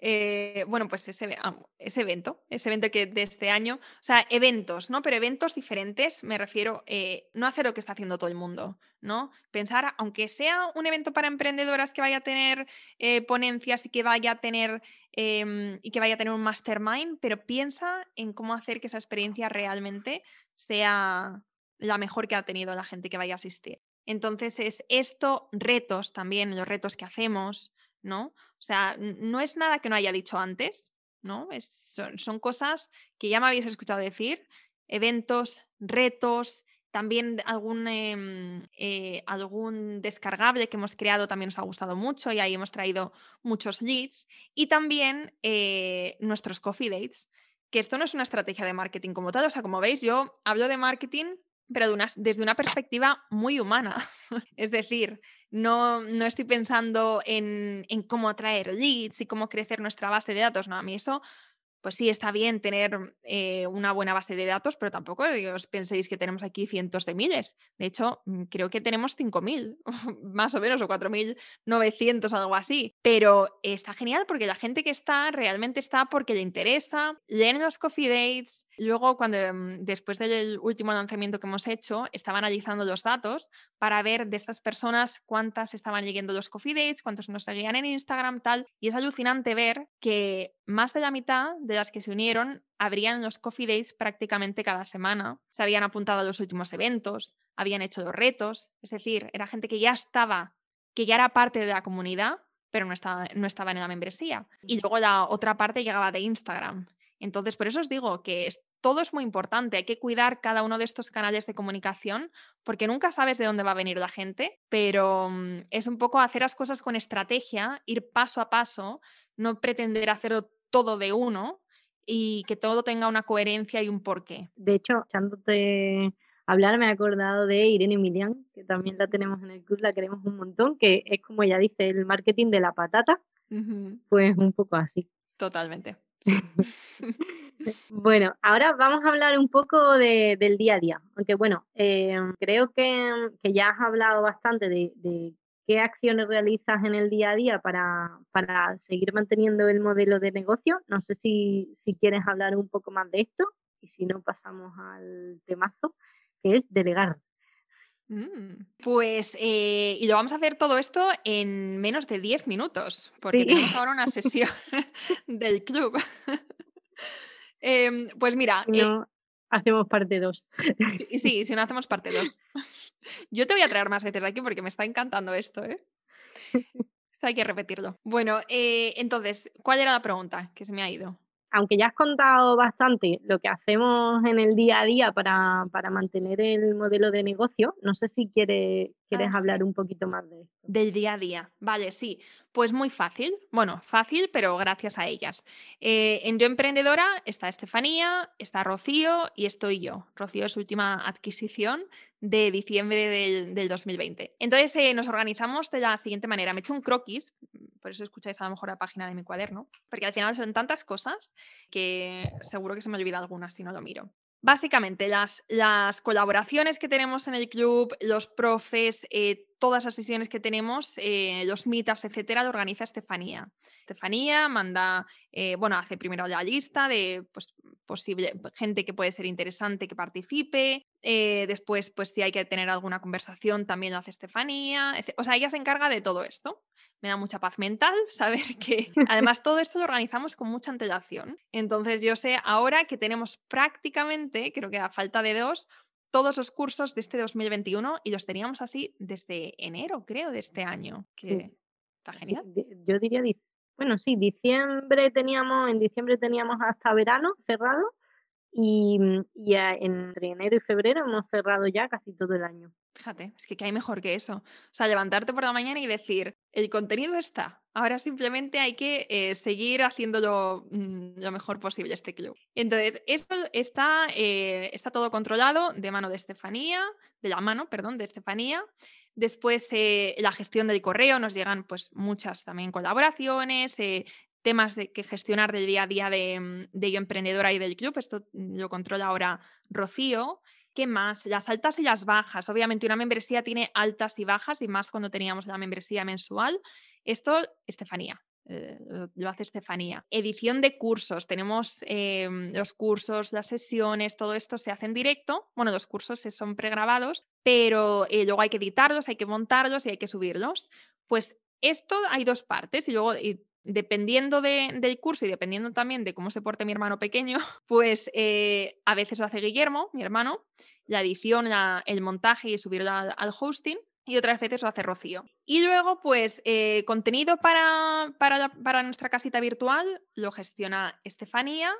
Eh, bueno, pues ese, evento, ese evento que de este año, o sea, eventos, ¿no? Pero eventos diferentes, me refiero, eh, no hacer lo que está haciendo todo el mundo, ¿no? Pensar, aunque sea un evento para emprendedoras que vaya a tener eh, ponencias y que vaya a tener em, y que vaya a tener un mastermind, pero piensa en cómo hacer que esa experiencia realmente sea la mejor que ha tenido la gente que vaya a asistir. Entonces es esto, retos también, los retos que hacemos, ¿no? O sea, no es nada que no haya dicho antes, ¿no? son, cosas que ya me habéis escuchado decir, eventos, retos, también algún, em, eh, algún descargable que hemos creado también nos ha gustado mucho y ahí hemos traído muchos leads. Y también eh, nuestros coffee dates, que esto no es una estrategia de marketing como tal. O sea, como veis, yo hablo de marketing, pero desde una perspectiva muy humana. es decir, no, no estoy pensando en, cómo atraer leads y cómo crecer nuestra base de datos. No, a mí eso, pues sí, está bien tener eh, una buena base de datos, pero tampoco os penséis que tenemos aquí cientos de miles. De hecho, mm, creo que tenemos 5.000, más o menos, o 4.900, algo así. Pero está genial porque la gente que está realmente está porque le interesa, leen los coffee dates, Luego, cuando mm, después del último lanzamiento que hemos hecho, estaban analizando los datos para ver de estas personas cuántas estaban leyendo los coffee dates, cuántos nos seguían en Instagram, tal. Y es alucinante ver que más de la mitad de las que se unieron abrían los coffee dates prácticamente cada semana. Se habían apuntado a los últimos eventos, habían hecho los retos. Es decir, era gente que ya estaba, que ya era parte de la comunidad, pero no estaba, no estaba en la membresía. Y luego la otra parte llegaba de Instagram. Entonces, por eso os digo que todo es muy importante, hay que cuidar cada uno de estos canales de comunicación porque nunca sabes de dónde va a venir la gente, pero mm, es un poco hacer las cosas con estrategia, ir paso a paso, no pretender hacerlo todo de uno y que todo tenga una coherencia y un porqué. De hecho, echándote hablar me he acordado de Irene Milian, que también la tenemos en el club, la queremos un montón, que es como ella dice, el marketing de la patata, pues un poco así. Totalmente. bueno, ahora vamos a hablar un poco del día a día, aunque bueno, em, creo que, ya has hablado bastante de, qué acciones realizas en el día a día para, seguir manteniendo el modelo de negocio. No sé si, quieres hablar un poco más de esto y si no pasamos al temazo, que es delegar. Mm, pues, eh, y lo vamos a hacer todo esto en menos de 10 minutos, porque tenemos ahora una sesión del club. Em, pues mira. Eh no, hacemos parte 2. Sí, sí, si no hacemos parte 2. Yo te voy a traer más veces aquí porque me está encantando esto, ¿eh? Esto hay que repetirlo. Bueno, eh, entonces, ¿cuál era la pregunta que se me ha ido? aunque ya has contado bastante lo que hacemos en el día a día para, mantener el modelo de negocio, no sé si quieres ah, hablar un poquito más de esto. Del día a día, vale, sí. Pues muy fácil, bueno, fácil, pero gracias a ellas. Eh, en Yo Emprendedora está Estefanía, está Rocío y estoy yo. Rocío es su última adquisición de diciembre del, 2020. Entonces eh, nos organizamos de la siguiente manera. Me he hecho un croquis, por eso escucháis a lo mejor la página de mi cuaderno, porque al final son tantas cosas que seguro que se me olvida algunas si no lo miro. Básicamente, las, las colaboraciones que tenemos en el club, los profes, eh, todas las sesiones que tenemos, eh, los meetups, etcétera, lo organiza Estefanía. Estefanía manda, eh, bueno, hace primero la lista de pues, posible gente que puede ser interesante que participe. después, pues si hay que tener alguna conversación, también lo hace Estefanía. O sea, ella se encarga de todo esto me da mucha paz mental saber que además todo esto lo organizamos con mucha antelación. Entonces yo sé ahora que tenemos prácticamente, creo que a falta de dos, todos los cursos de este 2021 y los teníamos así desde enero, creo, de este año. Que está genial. Yo diría, bueno, sí, diciembre teníamos, en diciembre teníamos hasta verano cerrado y, mm, y entre enero y febrero hemos cerrado ya casi todo el año. Fíjate, es que ¿qué hay mejor que eso? O sea, levantarte por la mañana y decir, el contenido está, ahora simplemente hay que eh, seguir haciéndolo mm, lo mejor posible este club. Entonces, esto está, eh, está todo controlado de mano de Estefanía, de la mano, perdón, de Estefanía. Después, eh, la gestión del correo, nos llegan pues muchas también colaboraciones, temas de, que gestionar del día a día de, mm, de Yo Emprendedora y del club. Esto lo controla ahora Rocío. ¿Qué más? Las altas y las bajas. Obviamente una membresía tiene altas y bajas y más cuando teníamos la membresía mensual. Esto, Estefanía. Eh, lo hace Estefanía. Edición de cursos. Tenemos em, los cursos, las sesiones, todo esto se hace en directo. Bueno, los cursos son pregrabados, pero eh, luego hay que editarlos, hay que montarlos y hay que subirlos. Pues esto hay dos partes y luego dependiendo del curso y dependiendo también de cómo se porte mi hermano pequeño, pues eh, a veces lo hace Guillermo, mi hermano, la edición, el montaje y subirlo al, hosting. Y otras veces lo hace Rocío. Y luego, pues, eh, contenido para, para, para nuestra casita virtual lo gestiona Estefanía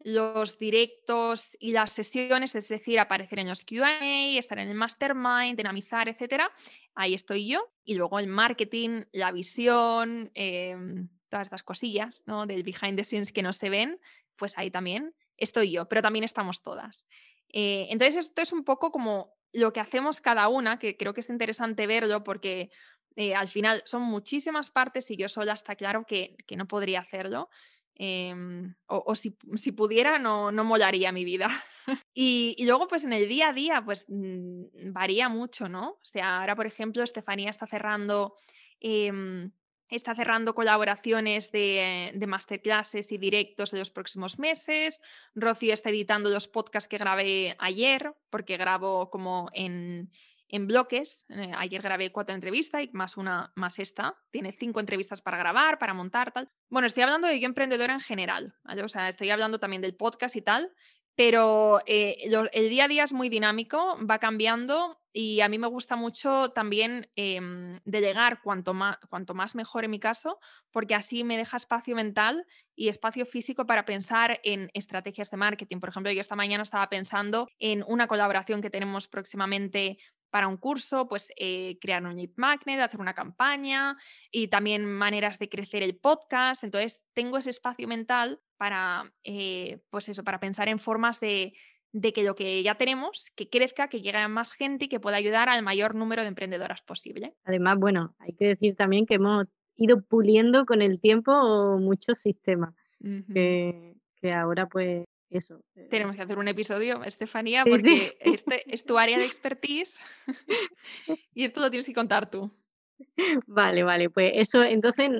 los directos y las sesiones, es decir, aparecer en los QA, estar en el mastermind, dinamizar, etcétera. Ahí estoy yo. Y luego el marketing, la visión, em, todas estas cosillas, ¿no? Del behind the scenes que no se ven, pues ahí también estoy yo, pero también estamos todas. Eh, entonces, esto es un poco como lo que hacemos cada una, que creo que es interesante verlo porque eh, al final son muchísimas partes y yo sola está claro que, no podría hacerlo. Em, o, si, pudiera, no, no molaría mi vida. y, luego, pues en el día a día, pues mm, varía mucho, ¿no? O sea, ahora, por ejemplo, Estefanía está cerrando em, está cerrando colaboraciones de, de, masterclasses y directos de los próximos meses. Rocío está editando los podcasts que grabé ayer, porque grabo como en, en bloques. Eh, ayer grabé cuatro entrevistas y más una más esta. Tiene cinco entrevistas para grabar, para montar, tal. Bueno, estoy hablando de yo emprendedora en general, O sea, estoy hablando también del podcast y tal, pero eh, el día a día es muy dinámico, va cambiando y a mí me gusta mucho también eh, delegar cuanto más, cuanto más mejor en mi caso, porque así me deja espacio mental y espacio físico para pensar en estrategias de marketing. Por ejemplo, yo esta mañana estaba pensando en una colaboración que tenemos próximamente para un curso, pues eh, crear un lead magnet, hacer una campaña y también maneras de crecer el podcast. Entonces, tengo ese espacio mental para, eh, pues eso, para pensar en formas de, de, que lo que ya tenemos, que crezca, que llegue a más gente y que pueda ayudar al mayor número de emprendedoras posible. Además, bueno, hay que decir también que hemos ido puliendo con el tiempo muchos sistemas, que, que ahora pues eso. Eh. Tenemos que hacer un episodio, Estefanía, porque este es tu área de expertise y esto lo tienes que contar tú. Vale, vale, pues eso, entonces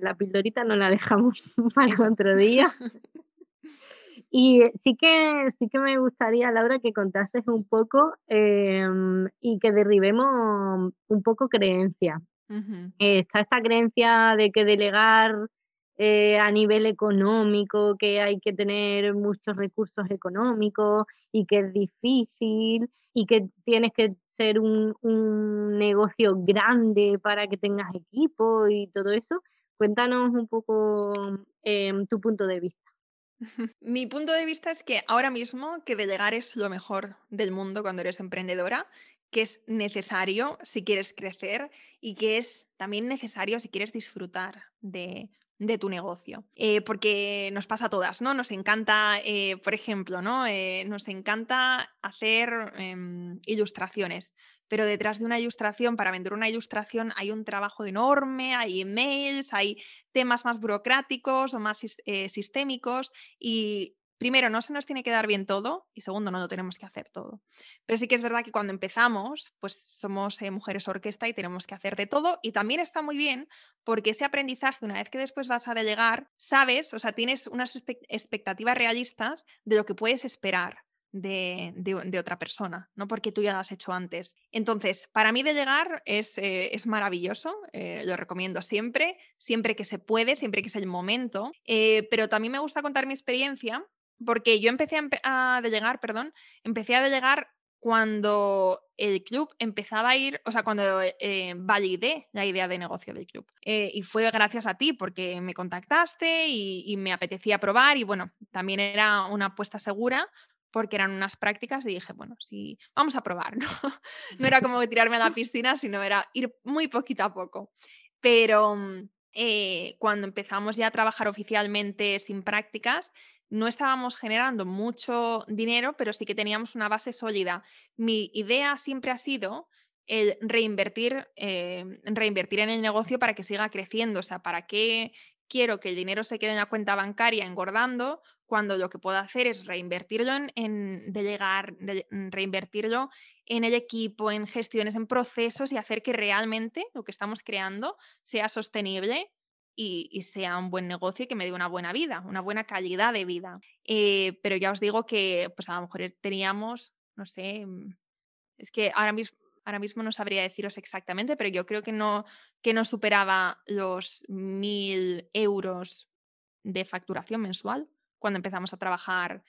la pildorita no la dejamos para otro día. Y sí que, sí que me gustaría, Laura, que contases un poco em, y que derribemos un poco creencia. está esta creencia de que delegar eh, a nivel económico, que hay que tener muchos recursos económicos y que es difícil y que tienes que ser un, negocio grande para que tengas equipo y todo eso. Cuéntanos un poco em, tu punto de vista. Mi punto de vista es que ahora mismo que delegar es lo mejor del mundo cuando eres emprendedora, que es necesario si quieres crecer y que es también necesario si quieres disfrutar de de tu negocio. Eh, porque nos pasa a todas, ¿no? Nos encanta, eh, por ejemplo, ¿no? Eh, nos encanta hacer em, ilustraciones, pero detrás de una ilustración, para vender una ilustración, hay un trabajo enorme, hay emails, hay temas más burocráticos o más sistémicos y primero, no se nos tiene que dar bien todo y segundo, no lo tenemos que hacer todo. Pero sí que es verdad que cuando empezamos, pues somos eh, mujeres orquesta y tenemos que hacer de todo y también está muy bien porque ese aprendizaje, una vez que después vas a delegar, sabes, o sea, tienes unas expectativas realistas de lo que puedes esperar. De, otra persona, no porque tú ya lo has hecho antes. Entonces, para mí delegar es, eh, es maravilloso, eh, lo recomiendo siempre, siempre que se puede, siempre que es el momento, pero también me gusta contar mi experiencia porque yo empecé a, delegar, perdón, empecé a delegar cuando el club empezaba a ir, o sea, cuando eh, validé la idea de negocio del club. Eh, y fue gracias a ti porque me contactaste y, me apetecía probar y bueno, también era una apuesta segura porque eran unas prácticas y dije, bueno, sí, vamos a probar, ¿no? no era como tirarme a la piscina, sino era ir muy poquito a poco. Pero mm, eh, cuando empezamos ya a trabajar oficialmente sin prácticas, no estábamos generando mucho dinero, pero sí que teníamos una base sólida. Mi idea siempre ha sido el reinvertir, eh, reinvertir en el negocio para que siga creciendo. O sea, ¿para qué quiero que el dinero se quede en la cuenta bancaria engordando cuando lo que puedo hacer es reinvertirlo en, delegar, reinvertirlo en el equipo, en gestiones, en procesos y hacer que realmente lo que estamos creando sea sostenible y, sea un buen negocio y que me dé una buena vida, una buena calidad de vida. Eh, pero ya os digo que pues a lo mejor teníamos, no sé, mm, es que ahora mismo, ahora mismo no sabría deciros exactamente, pero yo creo que no, que no superaba los mil euros de facturación mensual cuando empezamos a trabajar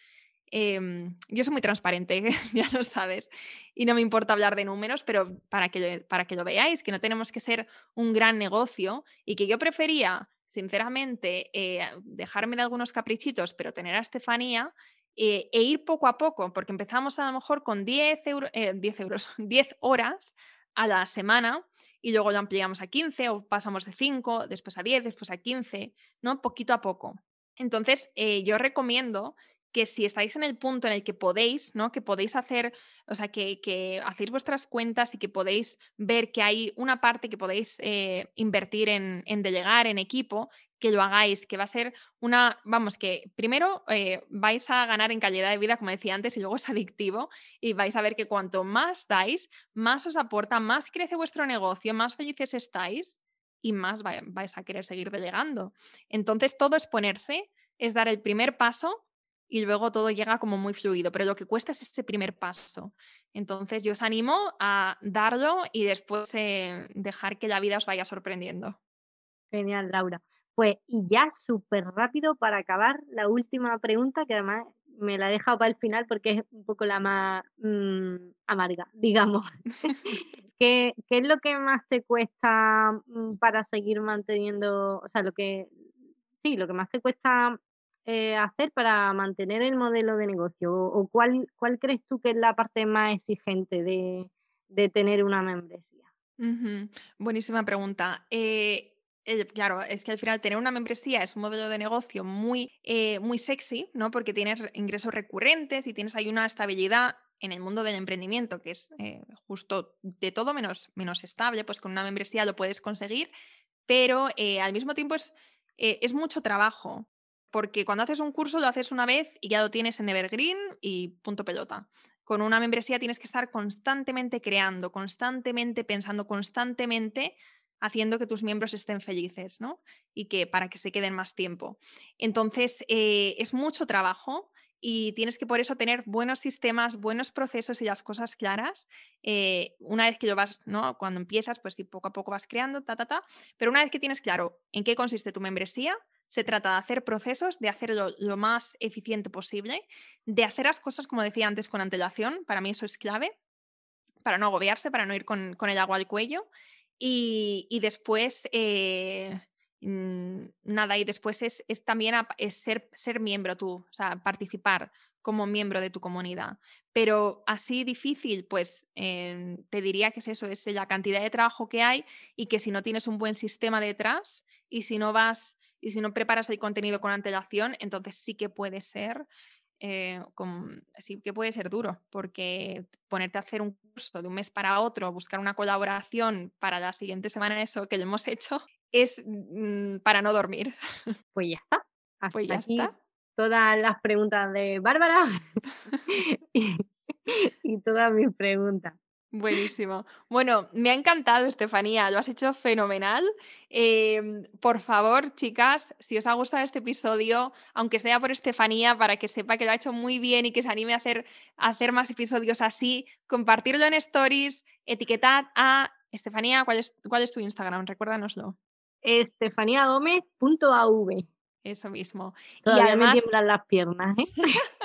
Em, yo soy muy transparente, ya lo sabes, y no me importa hablar de números, pero para que, para que lo veáis, que no tenemos que ser un gran negocio y que yo prefería, sinceramente, eh, dejarme de algunos caprichitos, pero tener a Estefanía eh, e ir poco a poco, porque empezamos a lo mejor con 10, 10 euros, 10 horas a la semana y luego lo ampliamos a 15 o pasamos de 5, después a 10, después a 15, ¿no? Poquito a poco. Entonces, eh, yo recomiendo que si estáis en el punto en el que podéis, ¿no? Que podéis hacer, o sea, que, hacéis vuestras cuentas y que podéis ver que hay una parte que podéis eh, invertir en, en, delegar, en equipo, que lo hagáis, que va a ser una, vamos, que primero eh, vais a ganar en calidad de vida, como decía antes, y luego es adictivo y vais a ver que cuanto más dais, más os aporta, más crece vuestro negocio, más felices estáis y más vais a querer seguir delegando. Entonces, todo es ponerse, es dar el primer paso y luego todo llega como muy fluido, pero lo que cuesta es ese primer paso. Entonces, yo os animo a darlo y después eh, dejar que la vida os vaya sorprendiendo. Genial, Laura. Pues, y ya súper rápido para acabar, la última pregunta, que además me la he dejado para el final porque es un poco la más mm, amarga, digamos. ¿Qué, es lo que más te cuesta mm, para seguir manteniendo, o sea, lo que, sí, lo que más te cuesta eh, hacer para mantener el modelo de negocio? ¿O cuál, cuál crees tú que es la parte más exigente de, tener una membresía? Buenísima pregunta. Eh, eh, claro, es que al final tener una membresía es un modelo de negocio muy, muy sexy, ¿no? Porque tienes ingresos recurrentes y tienes ahí una estabilidad en el mundo del emprendimiento, que es justo de todo menos, menos estable, pues con una membresía lo puedes conseguir, pero al mismo tiempo es, es mucho trabajo, porque cuando haces un curso lo haces una vez y ya lo tienes en Evergreen y punto pelota. Con una membresía tienes que estar constantemente creando, constantemente pensando, constantemente haciendo que tus miembros estén felices, ¿no? Y que para que se queden más tiempo. Entonces, eh, es mucho trabajo y tienes que por eso tener buenos sistemas, buenos procesos y las cosas claras. Eh, una vez que lo vas, ¿no? Cuando empiezas, pues sí, poco a poco vas creando, ta, ta, ta. Pero una vez que tienes claro en qué consiste tu membresía, se trata de hacer procesos, de hacerlo lo más eficiente posible, de hacer las cosas, como decía antes, con antelación. Para mí eso es clave, para no agobiarse, para no ir con, con el agua al cuello. Y, después, eh, mm, nada, y después es, también ser, ser miembro tú, o sea, participar como miembro de tu comunidad. Pero así difícil, pues em, te diría que es eso, es la cantidad de trabajo que hay y que si no tienes un buen sistema detrás y si no vas y si no preparas el contenido con antelación, entonces sí que puede ser eh, sí que puede ser duro, porque ponerte a hacer un curso de un mes para otro, buscar una colaboración para la siguiente semana, eso que lo hemos hecho, es mm, para no dormir. Pues ya está. pues ya está. Todas las preguntas de Bárbara y todas mis preguntas. Buenísimo. Bueno, me ha encantado, Estefanía, lo has hecho fenomenal. Em, por favor, chicas, si os ha gustado este episodio, aunque sea por Estefanía, para que sepa que lo ha hecho muy bien y que se anime a hacer, hacer más episodios así, compartirlo en stories, etiquetad a Estefanía, ¿cuál es, cuál es tu Instagram? Recuérdanoslo. Estefaniagomez.av. Eso mismo. y además, me tiemblan las piernas. ¿eh?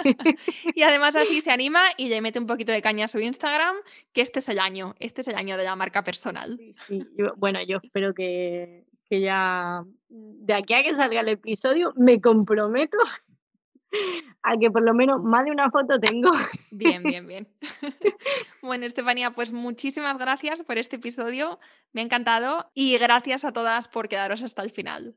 y además así se anima y le mete un poquito de caña a su Instagram, que este es el año, este es el año de la marca personal. bueno, yo espero que, que ya de aquí a que salga el episodio me comprometo a que por lo menos más de una foto tengo. Bien, bien, bien. Bueno, Estefanía, pues muchísimas gracias por este episodio. Me ha encantado y gracias a todas por quedaros hasta el final.